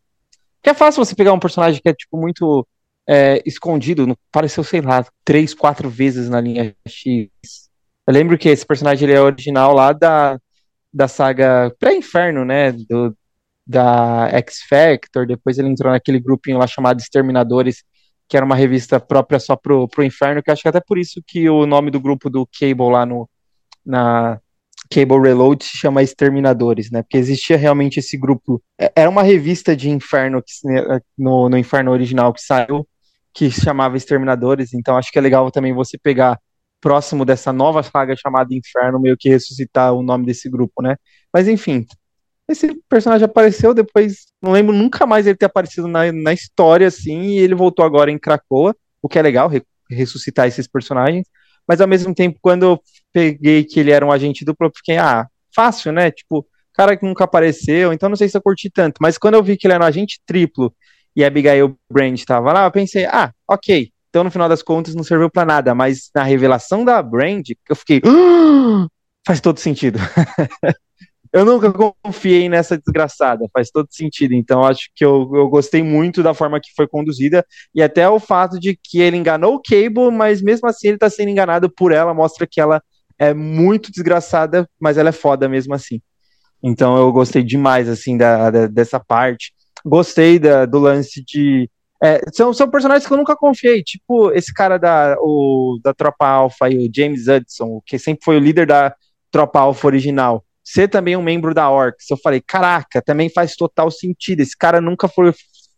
É fácil você pegar um personagem que é, tipo, muito é, escondido, apareceu, sei lá, três, quatro vezes na linha X. Eu lembro que esse personagem ele é original lá da, da saga Pré-Inferno, né? Do, da X-Factor, depois ele entrou naquele grupinho lá chamado Exterminadores, que era uma revista própria só pro, pro inferno, que acho que até por isso que o nome do grupo do Cable lá no, na Cable Reload se chama Exterminadores, né? Porque existia realmente esse grupo. É, era uma revista de inferno que, no, no inferno original que saiu, que se chamava Exterminadores, então acho que é legal também você pegar próximo dessa nova saga chamada Inferno, meio que ressuscitar o nome desse grupo, né? Mas enfim, esse personagem apareceu depois, não lembro nunca mais ele ter aparecido na, na história, assim, e ele voltou agora em Krakoa, o que é legal, re, ressuscitar esses personagens, mas ao mesmo tempo, quando eu peguei que ele era um agente duplo, eu fiquei, ah, fácil, né, tipo, cara que nunca apareceu, então não sei se eu curti tanto, mas quando eu vi que ele era um agente triplo, e a Abigail Brand estava lá, eu pensei, ah, ok, então no final das contas não serviu para nada, mas na revelação da Brand, eu fiquei, ah, faz todo sentido. *laughs* eu nunca confiei nessa desgraçada, faz todo sentido. Então, acho que eu, eu gostei muito da forma que foi conduzida e até o fato de que ele enganou o Cable, mas mesmo assim ele tá sendo enganado por ela, mostra que ela é muito desgraçada, mas ela é foda mesmo assim. Então, eu gostei demais, assim, da, da dessa parte. Gostei da, do lance de. É, são, são personagens que eu nunca confiei, tipo esse cara da, o, da Tropa Alpha e o James Hudson, que sempre foi o líder da Tropa Alpha original. Ser também um membro da Orcs. Eu falei, caraca, também faz total sentido. Esse cara nunca foi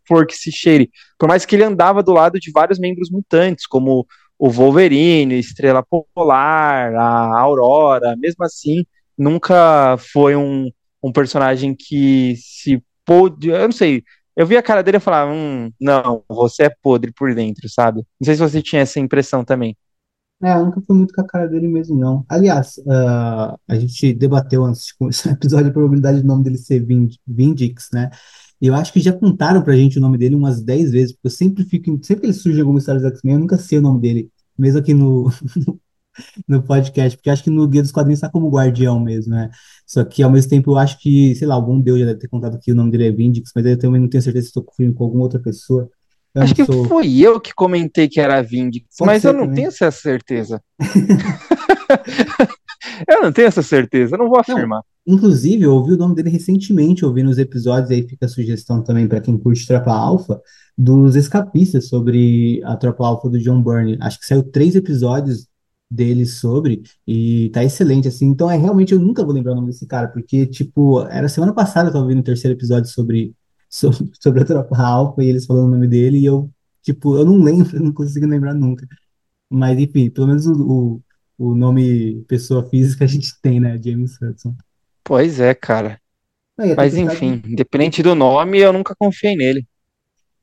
for que se cheire. Por mais que ele andava do lado de vários membros mutantes, como o Wolverine, Estrela Polar, a Aurora, mesmo assim, nunca foi um, um personagem que se pôde. Eu não sei. Eu vi a cara dele e falava, hum, não, você é podre por dentro, sabe? Não sei se você tinha essa impressão também. É, eu nunca fui muito com a cara dele mesmo, não. Aliás, uh, a gente debateu antes de começar *laughs* o episódio a probabilidade do nome dele ser Vind Vindix, né? E eu acho que já contaram pra gente o nome dele umas 10 vezes, porque eu sempre fico. Sempre que ele surge em alguma história dos X-Men, eu nunca sei o nome dele. Mesmo aqui no, *laughs* no podcast, porque acho que no Guia dos Quadrinhos está como Guardião mesmo, né? Só que ao mesmo tempo eu acho que, sei lá, algum deus já deve ter contado que o nome dele é Vindix, mas eu também não tenho certeza se estou confundindo com alguma outra pessoa. Eu acho que foi eu que comentei que era Pode mas eu não também. tenho essa certeza. *laughs* *laughs* eu não tenho essa certeza, não vou afirmar. Não, inclusive, eu ouvi o nome dele recentemente, ouvindo os episódios, aí fica a sugestão também para quem curte Tropa Alpha, dos escapistas sobre a Tropa Alpha do John Byrne. Acho que saiu três episódios dele sobre, e tá excelente, assim. Então, é realmente, eu nunca vou lembrar o nome desse cara, porque, tipo, era semana passada eu tava vendo o terceiro episódio sobre, sobre, *laughs* sobre a Tropa Alpha e eles falando o nome dele, e eu, tipo, eu não lembro, não consigo lembrar nunca. Mas, enfim, pelo menos o, o, o nome pessoa física a gente tem, né? James Hudson. Pois é, cara. Mas, enfim, independente do nome, eu nunca confiei nele.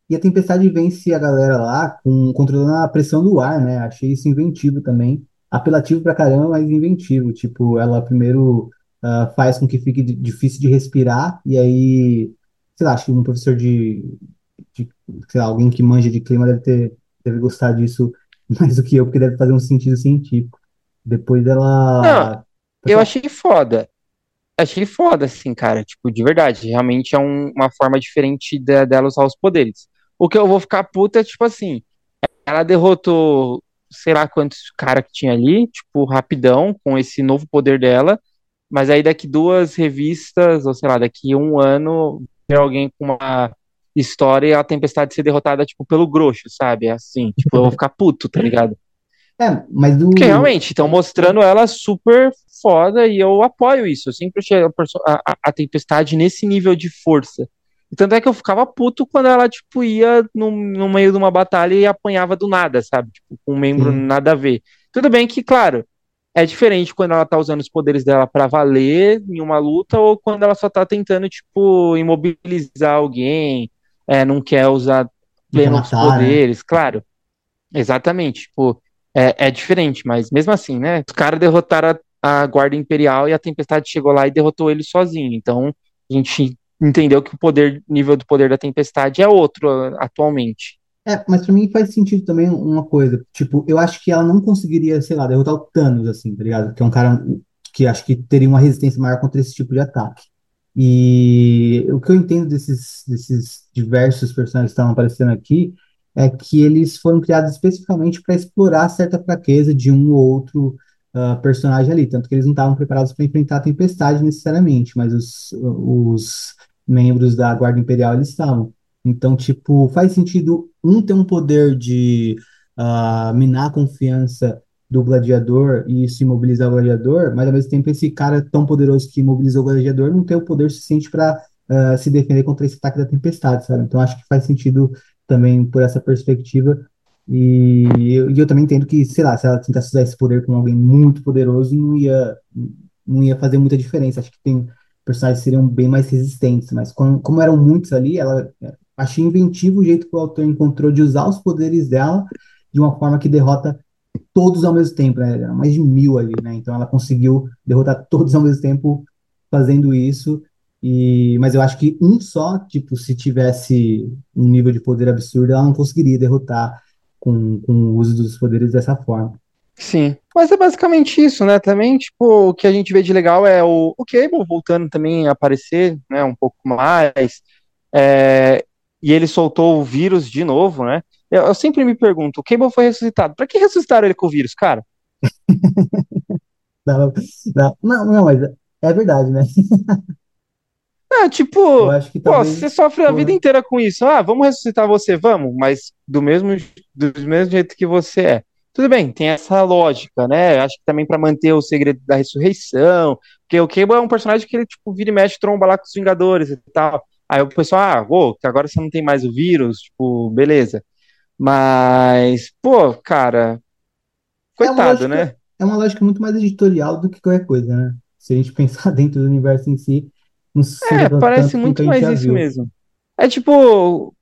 E a Tempestade vence a galera lá com, controlando a pressão do ar, né? Achei isso inventivo também apelativo pra caramba, mas inventivo. Tipo, ela primeiro uh, faz com que fique difícil de respirar, e aí, sei lá, acho que um professor de, de, sei lá, alguém que manja de clima deve ter, deve gostar disso *laughs* mais do que eu, porque deve fazer um sentido científico. Depois dela. Não, eu achei foda. Achei foda, assim, cara. Tipo, de verdade. Realmente é um, uma forma diferente de, dela usar os poderes. O que eu vou ficar puta é, tipo assim, ela derrotou sei lá quantos caras que tinha ali, tipo, rapidão, com esse novo poder dela, mas aí daqui duas revistas, ou sei lá, daqui um ano, ter alguém com uma história e a tempestade ser derrotada, tipo, pelo grosso, sabe? Assim, tipo, eu vou ficar puto, tá ligado? É, mas do... Porque realmente, estão mostrando ela super foda e eu apoio isso. Eu sempre achei a, a, a tempestade nesse nível de força. E tanto é que eu ficava puto quando ela, tipo, ia no, no meio de uma batalha e apanhava do nada, sabe? Tipo, com um membro Sim. nada a ver. Tudo bem que, claro, é diferente quando ela tá usando os poderes dela para valer em uma luta ou quando ela só tá tentando, tipo, imobilizar alguém, é, não quer usar plenos né? poderes, né? claro. Exatamente, tipo, é, é, diferente, mas mesmo assim, né? Os caras derrotaram a, a Guarda Imperial e a Tempestade chegou lá e derrotou ele sozinho. Então, a gente entendeu que o poder, nível do poder da tempestade é outro atualmente. É, mas pra mim faz sentido também uma coisa. Tipo, eu acho que ela não conseguiria, sei lá, derrotar o Thanos, assim, tá ligado? Que é um cara que acho que teria uma resistência maior contra esse tipo de ataque. E o que eu entendo desses, desses diversos personagens que estão aparecendo aqui é que eles foram criados especificamente para explorar certa fraqueza de um ou outro uh, personagem ali. Tanto que eles não estavam preparados para enfrentar a tempestade necessariamente, mas os, os membros da Guarda Imperial eles estavam. Então, tipo, faz sentido um ter um poder de uh, minar a confiança do gladiador e isso imobilizar o gladiador, mas ao mesmo tempo esse cara tão poderoso que imobilizou o gladiador não tem o poder suficiente para uh, ah, se defender contra esse ataque da tempestade, sabe? Então acho que faz sentido também por essa perspectiva. E eu, e eu também entendo que, sei lá, se ela tentasse usar esse poder com alguém muito poderoso, não ia, não ia fazer muita diferença. Acho que tem personagens seriam bem mais resistentes, mas como, como eram muitos ali, ela achei inventivo o jeito que o autor encontrou de usar os poderes dela de uma forma que derrota todos ao mesmo tempo, né? Eram mais de mil ali, né? Então ela conseguiu derrotar todos ao mesmo tempo fazendo isso. E, mas eu acho que um só, tipo, se tivesse um nível de poder absurdo, ela não conseguiria derrotar com, com o uso dos poderes dessa forma. Sim, mas é basicamente isso, né? Também, tipo, o que a gente vê de legal é o, o Cable voltando também a aparecer, né? Um pouco mais. É, e ele soltou o vírus de novo, né? Eu, eu sempre me pergunto, o Cable foi ressuscitado. Pra que ressuscitaram ele com o vírus, cara? *laughs* não, não, não, mas é verdade, né? Ah, *laughs* tipo, pô, você sofre a vida inteira com isso. Ah, vamos ressuscitar você, vamos, mas do mesmo, do mesmo jeito que você é. Tudo bem, tem essa lógica, né? Acho que também para manter o segredo da ressurreição, porque o Cable é um personagem que ele, tipo, vira e mexe, tromba lá com os Vingadores e tal. Aí o pessoal, ah, que agora você não tem mais o vírus, tipo, beleza. Mas, pô, cara, É coitado, lógica, né? é uma lógica muito mais editorial do que qualquer coisa, né? Se a gente *laughs* pensar dentro do universo em si, não se É, parece muito mais isso viu. mesmo. É tipo,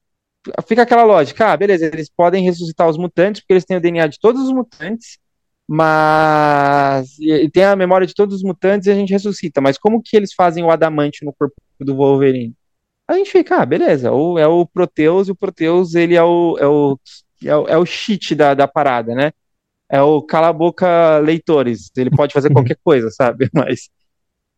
fica aquela lógica, ah, beleza, eles podem ressuscitar os mutantes porque eles têm o DNA de todos os mutantes, mas e tem a memória de todos os mutantes e a gente ressuscita, mas como que eles fazem o adamante no corpo do Wolverine? A gente fica, ah, beleza, ou é o Proteus e o Proteus ele é o é o é o, é o cheat da, da parada, né? É o cala a boca leitores, ele pode fazer qualquer *laughs* coisa, sabe? *laughs* Mas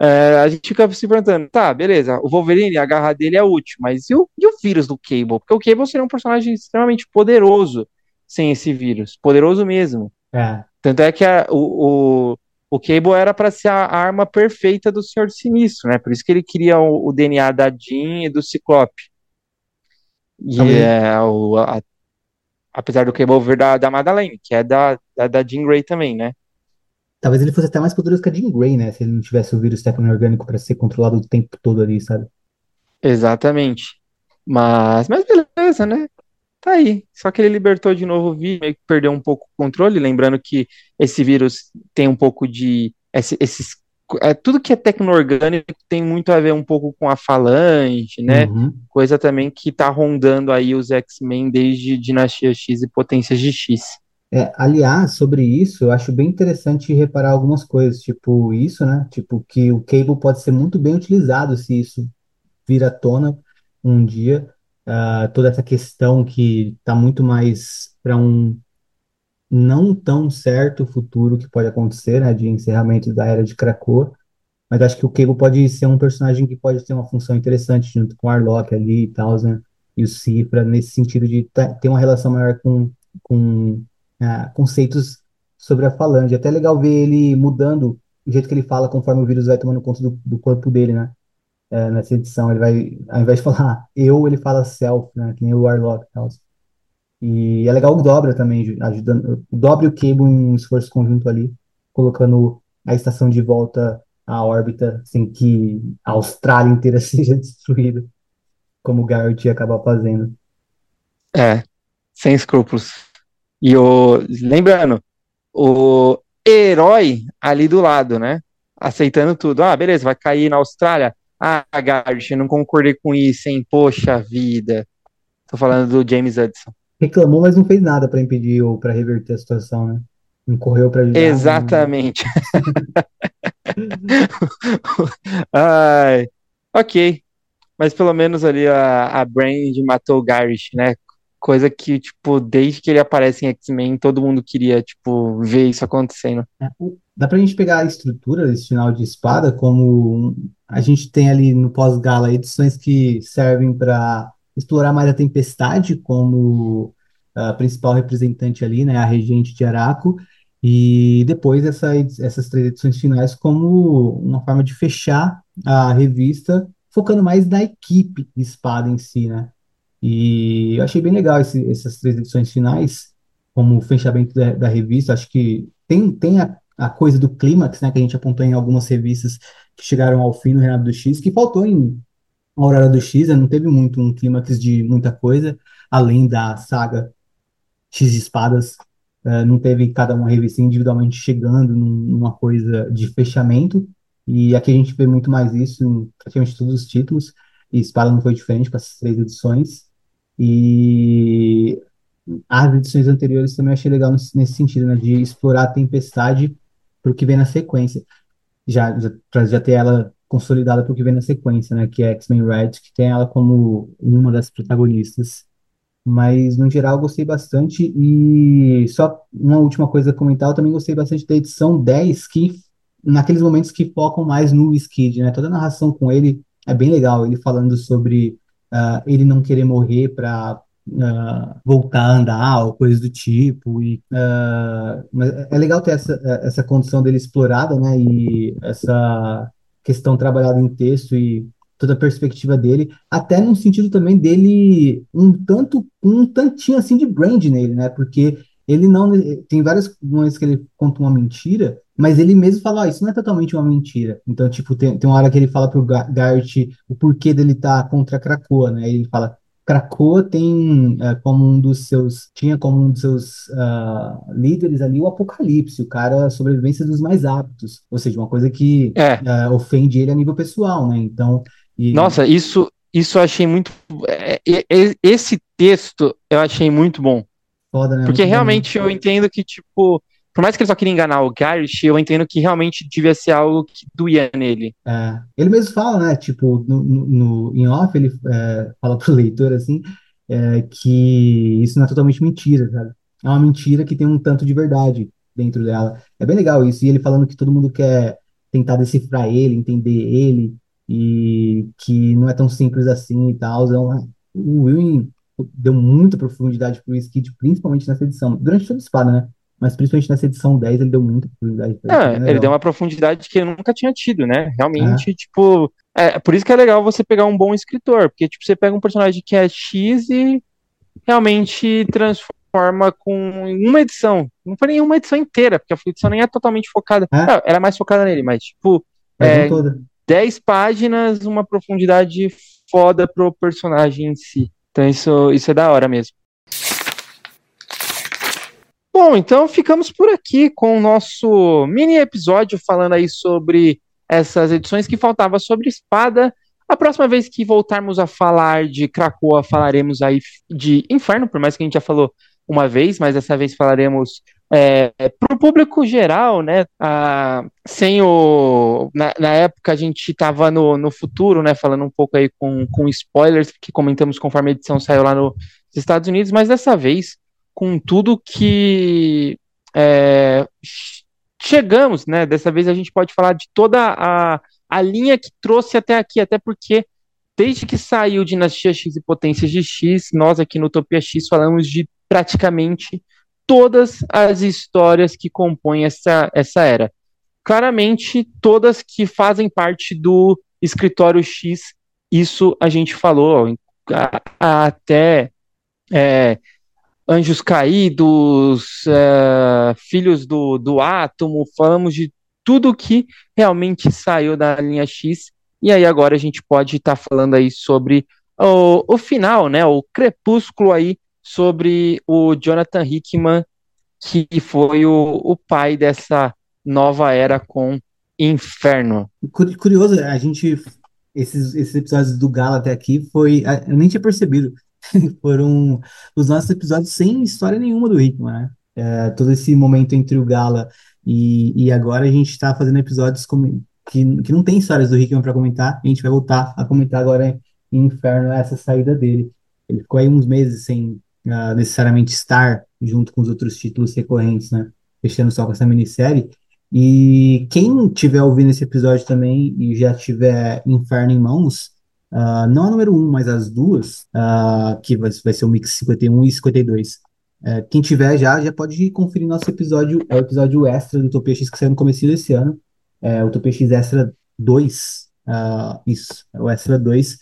é, a gente fica se perguntando, tá, beleza, o Wolverine, a garra dele é útil, mas e o, e o vírus do Cable? Porque o Cable seria um personagem extremamente poderoso sem esse vírus, poderoso mesmo. É, Tanto é que a- o, o, o Cable era para ser a arma perfeita do Senhor Sinistro, né? Por isso que ele queria o, o DNA da Jean e do Ciclope. E talvez, é, o, a- apesar do Cable vir da, da Madeleine, que é da, da, da Jean Grey também, né? talvez ele fosse até mais poderoso que a Jean Grey, né? Se ele não tivesse o vírus tecno-orgânico para ser controlado o tempo todo ali, sabe? Exatamente. Mas, mas beleza, né? Tá aí. Só que ele libertou de novo o vírus, meio que perdeu um pouco o controle. Lembrando que esse vírus tem um pouco de. esse- esses, é, tudo que é tecno-orgânico tem muito a ver um pouco com a Falange, né? Uhum. Coisa também que tá rondando aí os X-Men desde Dinastia X e Potências de X. É, aliás, sobre isso, eu acho bem interessante reparar algumas coisas, tipo isso, né? Tipo, que o Cable pode ser muito bem utilizado se isso vir à tona um dia. Ah, toda essa questão que está muito mais para um não tão certo futuro que pode acontecer, né? De encerramento da Era de Krakoa. Mas acho que o Cable pode ser um personagem que pode ter uma função interessante junto com o Arlong ali e tal, né? E o Cifra, nesse sentido de ta- ter uma relação maior com, com ah, conceitos sobre a Falange. É até legal ver ele mudando o jeito que ele fala conforme o vírus vai tomando conta do, do corpo dele, né? É, nessa edição, ele vai, ao invés de falar eu, ele fala self, né? Que nem o Warlock e tal. E é legal o Dobra também, ju- ajudando. O Dobra e o Cable em um esforço conjunto ali, colocando a estação de volta à órbita sem que a Austrália inteira *laughs* seja destruída, como o Garrett ia acabar fazendo. É, sem escrúpulos. E o. Lembrando, o herói ali do lado, né? Aceitando tudo. Ah, beleza, vai cair na Austrália. Ah, Garrett, não concordei com isso, hein? Poxa vida. Tô falando do James Hudson. Reclamou, mas não fez nada para impedir ou para reverter a situação, né? Não correu para ajudar. Exatamente. *laughs* Ai, ok. Mas pelo menos ali a, a Brand matou o Garrett, né? Coisa que, tipo, desde que ele aparece em X-Men, todo mundo queria, tipo, ver isso acontecendo. É, Dá pra gente pegar a estrutura desse final de espada como a gente tem ali no pós-gala edições que servem para explorar mais a Tempestade como a principal representante ali, né, a regente de Araco, e depois essa, essas três edições finais como uma forma de fechar a revista, focando mais na equipe espada em si, né? E eu achei bem legal esse- essas três edições finais, como fechamento da, da revista. Acho que tem, tem a, a coisa do clímax, né, que a gente apontou em algumas revistas que chegaram ao fim no Reinado do X, que faltou em Aurora do X, né, não teve muito um clímax de muita coisa, além da saga X de Espadas. eh, não teve cada uma revista individualmente chegando num- numa coisa de fechamento. E aqui a gente vê muito mais isso em praticamente todos os títulos. E Espada não foi diferente para essas três edições. E as edições anteriores também achei legal nesse, sentido, né, de explorar a tempestade para o que vem na sequência. Já, já, já ter ela consolidada para o que vem na sequência, né, que é X-Men Red, que tem ela como uma das protagonistas. Mas, no geral, gostei bastante. E só uma última coisa a comentar, eu também gostei bastante da edição 10, que naqueles momentos que focam mais no Skid, né? Toda a narração com ele é bem legal. Ele falando sobre ah, ele não querer morrer para voltar a andar ou coisas do tipo. E, ah, mas é legal ter essa, essa condição dele explorada, né? E essa questão trabalhada em texto e toda a perspectiva dele, até no sentido também dele um tanto, um tantinho assim de brand nele, né? Porque ele não tem várias momentos que ele conta uma mentira, mas ele mesmo fala, ah, isso não é totalmente uma mentira. Então, tipo, tem, tem uma hora que ele fala pro Garrett o porquê dele tá contra a Krakoa, né? Ele fala, Krakoa tem uh, como um dos seus tinha como um dos seus uh, líderes ali o Apocalipse, o cara a sobrevivência dos mais aptos, ou seja, uma coisa que é. uh, ofende ele a nível pessoal, né? Então, e... nossa, isso isso eu achei muito é, é, é, esse texto eu achei muito bom, Foda, né? porque muito realmente bom. eu entendo que tipo por mais que ele só queria enganar o Garrett, eu entendo que realmente devia ser algo que doía nele. É, ele mesmo fala, né? Tipo, no, no, em off, ele é, fala pro *laughs* leitor assim, é, que isso não é totalmente mentira, sabe? É uma mentira que tem um tanto de verdade dentro dela. É bem legal isso. E ele falando que todo mundo quer tentar decifrar ele, entender ele, e que não é tão simples assim e tal. Então, o Will deu muita profundidade pro Skid, principalmente nessa edição, durante toda a espada, né? mas principalmente nessa edição 10 ele deu muita profundidade. É, ele deu uma profundidade que ele nunca tinha tido, né? Realmente, é. tipo, é por isso que é legal você pegar um bom escritor, porque tipo, você pega um personagem que é X e realmente transforma com uma edição. Não foi nenhuma edição inteira, porque a edição nem é totalmente focada. É? Não, era mais focada nele, mas tipo, é, 10 páginas, uma profundidade foda pro personagem em si. Então isso, isso é da hora mesmo. Bom, então ficamos por aqui com o nosso mini episódio falando aí sobre essas edições que faltava sobre espada. A próxima vez que voltarmos a falar de Krakoa, falaremos aí de Inferno, por mais que a gente já falou uma vez, mas dessa vez falaremos é, para o público geral, né? Ah, sem o. Na, na, época a gente estava no, no futuro, né? Falando um pouco aí com, com spoilers que comentamos conforme a edição saiu lá nos Estados Unidos, mas dessa vez com tudo que é, chegamos, né? Dessa vez a gente pode falar de toda a, a linha que trouxe até aqui, até porque desde que saiu Dinastia X e Potências de X, nós aqui no Utopia X falamos de praticamente todas as histórias que compõem essa, essa era. Claramente, todas que fazem parte do escritório X, isso a gente falou até é, Anjos Caídos, é, Filhos do, do Átomo, falamos de tudo que realmente saiu da linha X. E aí agora a gente pode estar tá falando aí sobre o, o final, né? O crepúsculo aí sobre o Jonathan Hickman, que foi o, o pai dessa nova era com Inferno. Curioso, a gente esses, esses episódios do Gala até aqui foi. Eu nem tinha percebido. *laughs* foram os nossos episódios sem história nenhuma do Hickman, né? É, todo esse momento entre o Gala e, e agora a gente está fazendo episódios com, que, que não tem histórias do Hickman para comentar. A gente vai voltar a comentar agora em Inferno essa saída dele. Ele ficou aí uns meses sem uh, necessariamente estar junto com os outros títulos recorrentes, né? Fechando só com essa minissérie. E quem tiver ouvindo esse episódio também e já tiver Inferno em mãos, Uh, não a número 1, mas as duas, uh, que vai, vai, ser o mix 51 e 52. Uh, é, quem tiver já, já pode conferir nosso episódio, é o episódio extra do Utopia X que saiu no começo desse ano, é o Utopia X Extra 2, uh, isso, é o Extra 2,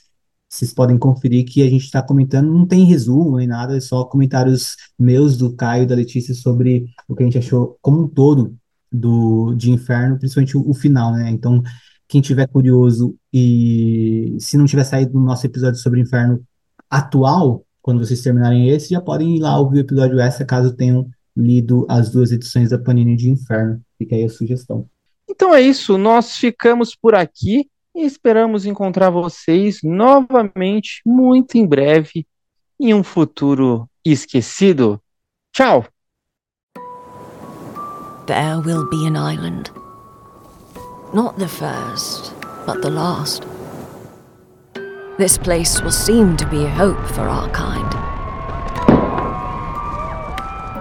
vocês podem conferir que a gente está comentando, não tem resumo nem nada, é só comentários meus, do Caio e da Letícia sobre o que a gente achou como um todo do, de Inferno, principalmente o, o final, né, então quem tiver curioso e se não tiver saído do nosso episódio sobre inferno atual, quando vocês terminarem esse, já podem ir lá ouvir o episódio extra, caso tenham lido as duas edições da Panini de Inferno. Fica aí a sugestão. Então é isso, nós ficamos por aqui e esperamos encontrar vocês novamente muito em breve em um futuro esquecido. Tchau! There will be an island. Not the first, but the last. This place will seem to be a hope for our kind.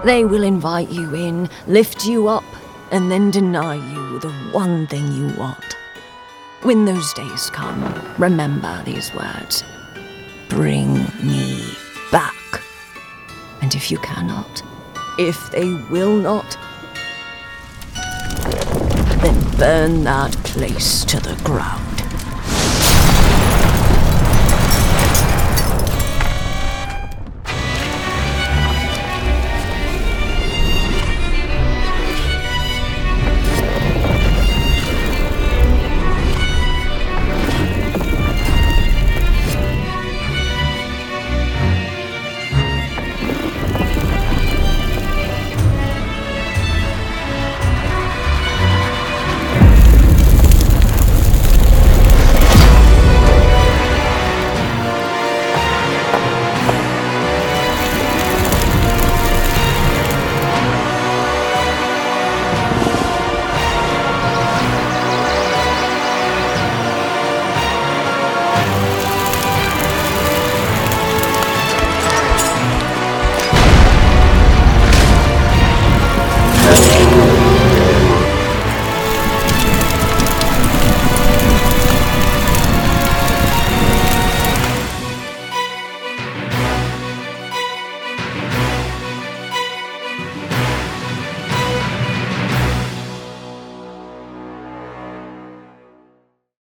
They will invite you in, lift you up, and then deny you the one thing you want. When those days come, remember these words Bring me back. And if you cannot, if they will not, then burn that place to the ground.